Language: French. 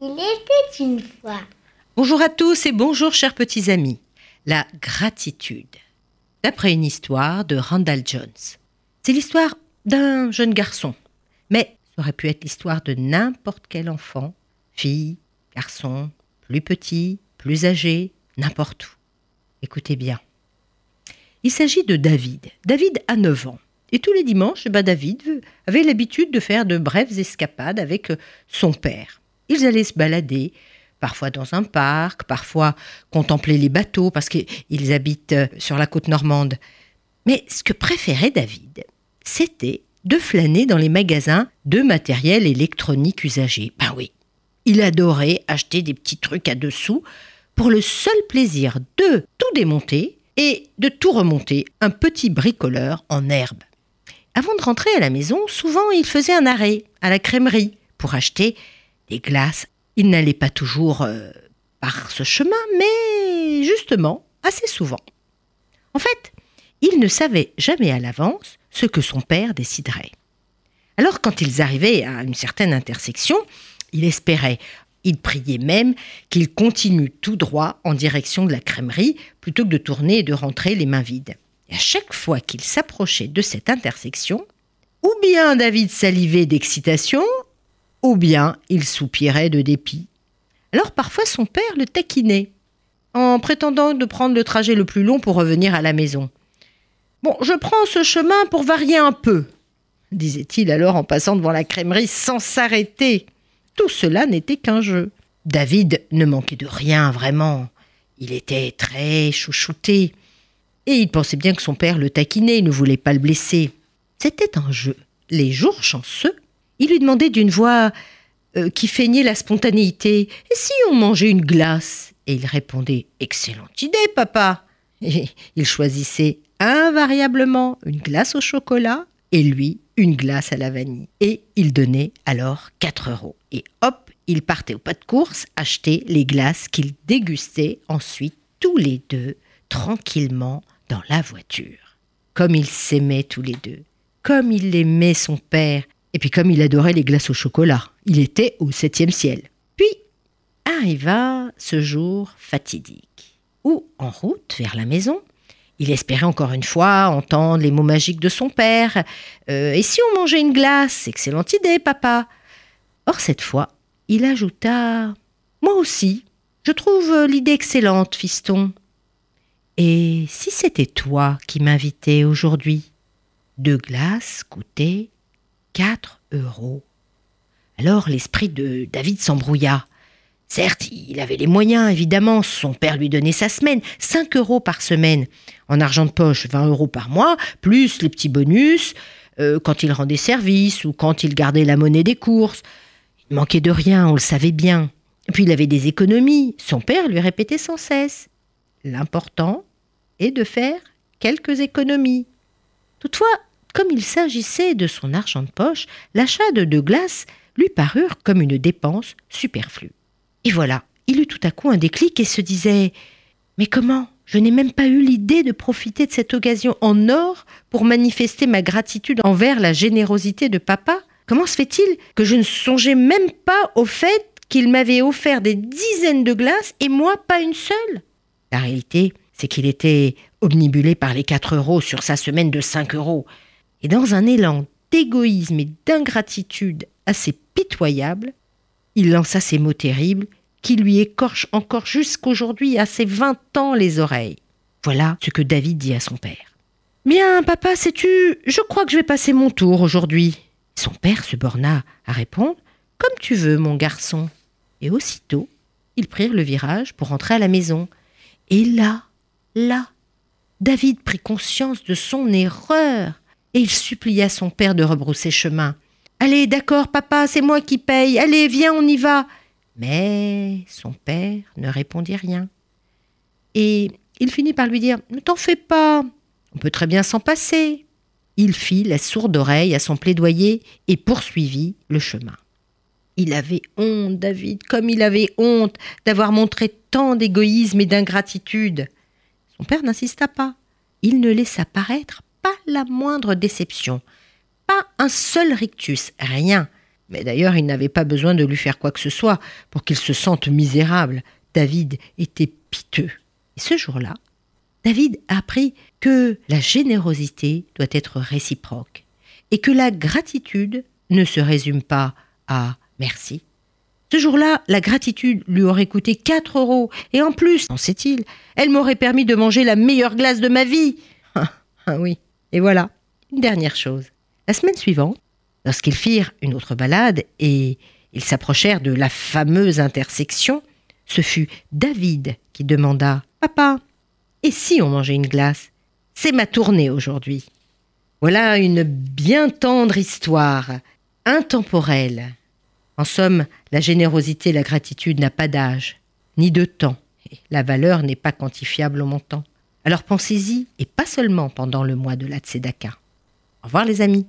Il était une fois. Bonjour à tous et bonjour chers petits amis. La gratitude. D'après une histoire de Randall Jones. C'est l'histoire d'un jeune garçon. Mais ça aurait pu être l'histoire de n'importe quel enfant, fille, garçon, plus petit, plus âgé, n'importe où. Écoutez bien. Il s'agit de David. David a 9 ans. Et tous les dimanches, bah, David avait l'habitude de faire de brèves escapades avec son père. Ils allaient se balader, parfois dans un parc, parfois contempler les bateaux, parce qu'ils habitent euh, sur la côte normande. Mais ce que préférait David, c'était de flâner dans les magasins de matériel électronique usagé. Ben oui, il adorait acheter des petits trucs à dessous pour le seul plaisir de tout démonter et de tout remonter, un petit bricoleur en herbe. Avant de rentrer à la maison, souvent il faisait un arrêt à la crèmerie pour acheter glaces. Il n'allait pas toujours euh, par ce chemin, mais justement assez souvent. En fait, il ne savait jamais à l'avance ce que son père déciderait. Alors quand ils arrivaient à une certaine intersection, il espérait, il priait même qu'il continue tout droit en direction de la crèmerie plutôt que de tourner et de rentrer les mains vides. Et à chaque fois qu'il s'approchait de cette intersection, ou bien David salivait d'excitation, ou bien il soupirait de dépit. Alors parfois son père le taquinait, en prétendant de prendre le trajet le plus long pour revenir à la maison. Bon, je prends ce chemin pour varier un peu, disait-il alors en passant devant la crèmerie sans s'arrêter. Tout cela n'était qu'un jeu. David ne manquait de rien vraiment. Il était très chouchouté. Et il pensait bien que son père le taquinait, ne voulait pas le blesser. C'était un jeu. Les jours chanceux, il lui demandait d'une voix euh, qui feignait la spontanéité Et si on mangeait une glace? Et il répondait Excellente idée, papa Et il choisissait invariablement une glace au chocolat et lui une glace à la vanille. Et il donnait alors 4 euros. Et hop, il partait au pas de course acheter les glaces qu'il dégustait ensuite tous les deux tranquillement dans la voiture. Comme ils s'aimaient tous les deux, comme il aimait son père, et puis comme il adorait les glaces au chocolat. Il était au septième ciel. Puis arriva ce jour fatidique, où, en route vers la maison, il espérait encore une fois entendre les mots magiques de son père. Euh, et si on mangeait une glace? Excellente idée, papa. Or, cette fois, il ajouta Moi aussi, je trouve l'idée excellente, fiston. Et si c'était toi qui m'invitais aujourd'hui? Deux glaces coûtaient quatre euros. Alors l'esprit de David s'embrouilla. Certes, il avait les moyens, évidemment, son père lui donnait sa semaine, 5 euros par semaine, en argent de poche, 20 euros par mois, plus les petits bonus, euh, quand il rendait service ou quand il gardait la monnaie des courses. Il manquait de rien, on le savait bien. puis il avait des économies, son père lui répétait sans cesse. L'important est de faire quelques économies. Toutefois, comme il s'agissait de son argent de poche, l'achat de deux glaces lui parurent comme une dépense superflue. Et voilà, il eut tout à coup un déclic et se disait Mais comment? Je n'ai même pas eu l'idée de profiter de cette occasion en or pour manifester ma gratitude envers la générosité de papa Comment se fait-il que je ne songeais même pas au fait qu'il m'avait offert des dizaines de glaces et moi pas une seule? La réalité, c'est qu'il était omnibulé par les 4 euros sur sa semaine de 5 euros. Et dans un élan d'égoïsme et d'ingratitude assez pitoyable, il lança ces mots terribles qui lui écorchent encore jusqu'aujourd'hui à ses vingt ans les oreilles. Voilà ce que David dit à son père. Bien, papa, sais-tu, je crois que je vais passer mon tour aujourd'hui. Son père se borna à répondre Comme tu veux, mon garçon. Et aussitôt, ils prirent le virage pour rentrer à la maison. Et là, là, David prit conscience de son erreur et il supplia son père de rebrousser chemin. Allez, d'accord, papa, c'est moi qui paye. Allez, viens, on y va. Mais son père ne répondit rien. Et il finit par lui dire Ne t'en fais pas, on peut très bien s'en passer. Il fit la sourde oreille à son plaidoyer et poursuivit le chemin. Il avait honte, David, comme il avait honte d'avoir montré tant d'égoïsme et d'ingratitude. Son père n'insista pas. il ne laissa paraître pas la moindre déception, pas un seul rictus, rien. Mais d'ailleurs, il n'avait pas besoin de lui faire quoi que ce soit pour qu'il se sente misérable. David était piteux. Et ce jour-là, David apprit que la générosité doit être réciproque et que la gratitude ne se résume pas à merci. Ce jour-là, la gratitude lui aurait coûté 4 euros, et en plus, en sait-il, elle m'aurait permis de manger la meilleure glace de ma vie. Ah, ah oui, et voilà, une dernière chose. La semaine suivante, lorsqu'ils firent une autre balade et ils s'approchèrent de la fameuse intersection, ce fut David qui demanda Papa, et si on mangeait une glace? C'est ma tournée aujourd'hui. Voilà une bien tendre histoire, intemporelle. En somme, la générosité et la gratitude n'a pas d'âge, ni de temps. La valeur n'est pas quantifiable au montant. Alors pensez-y, et pas seulement pendant le mois de la Tzedaka. Au revoir les amis.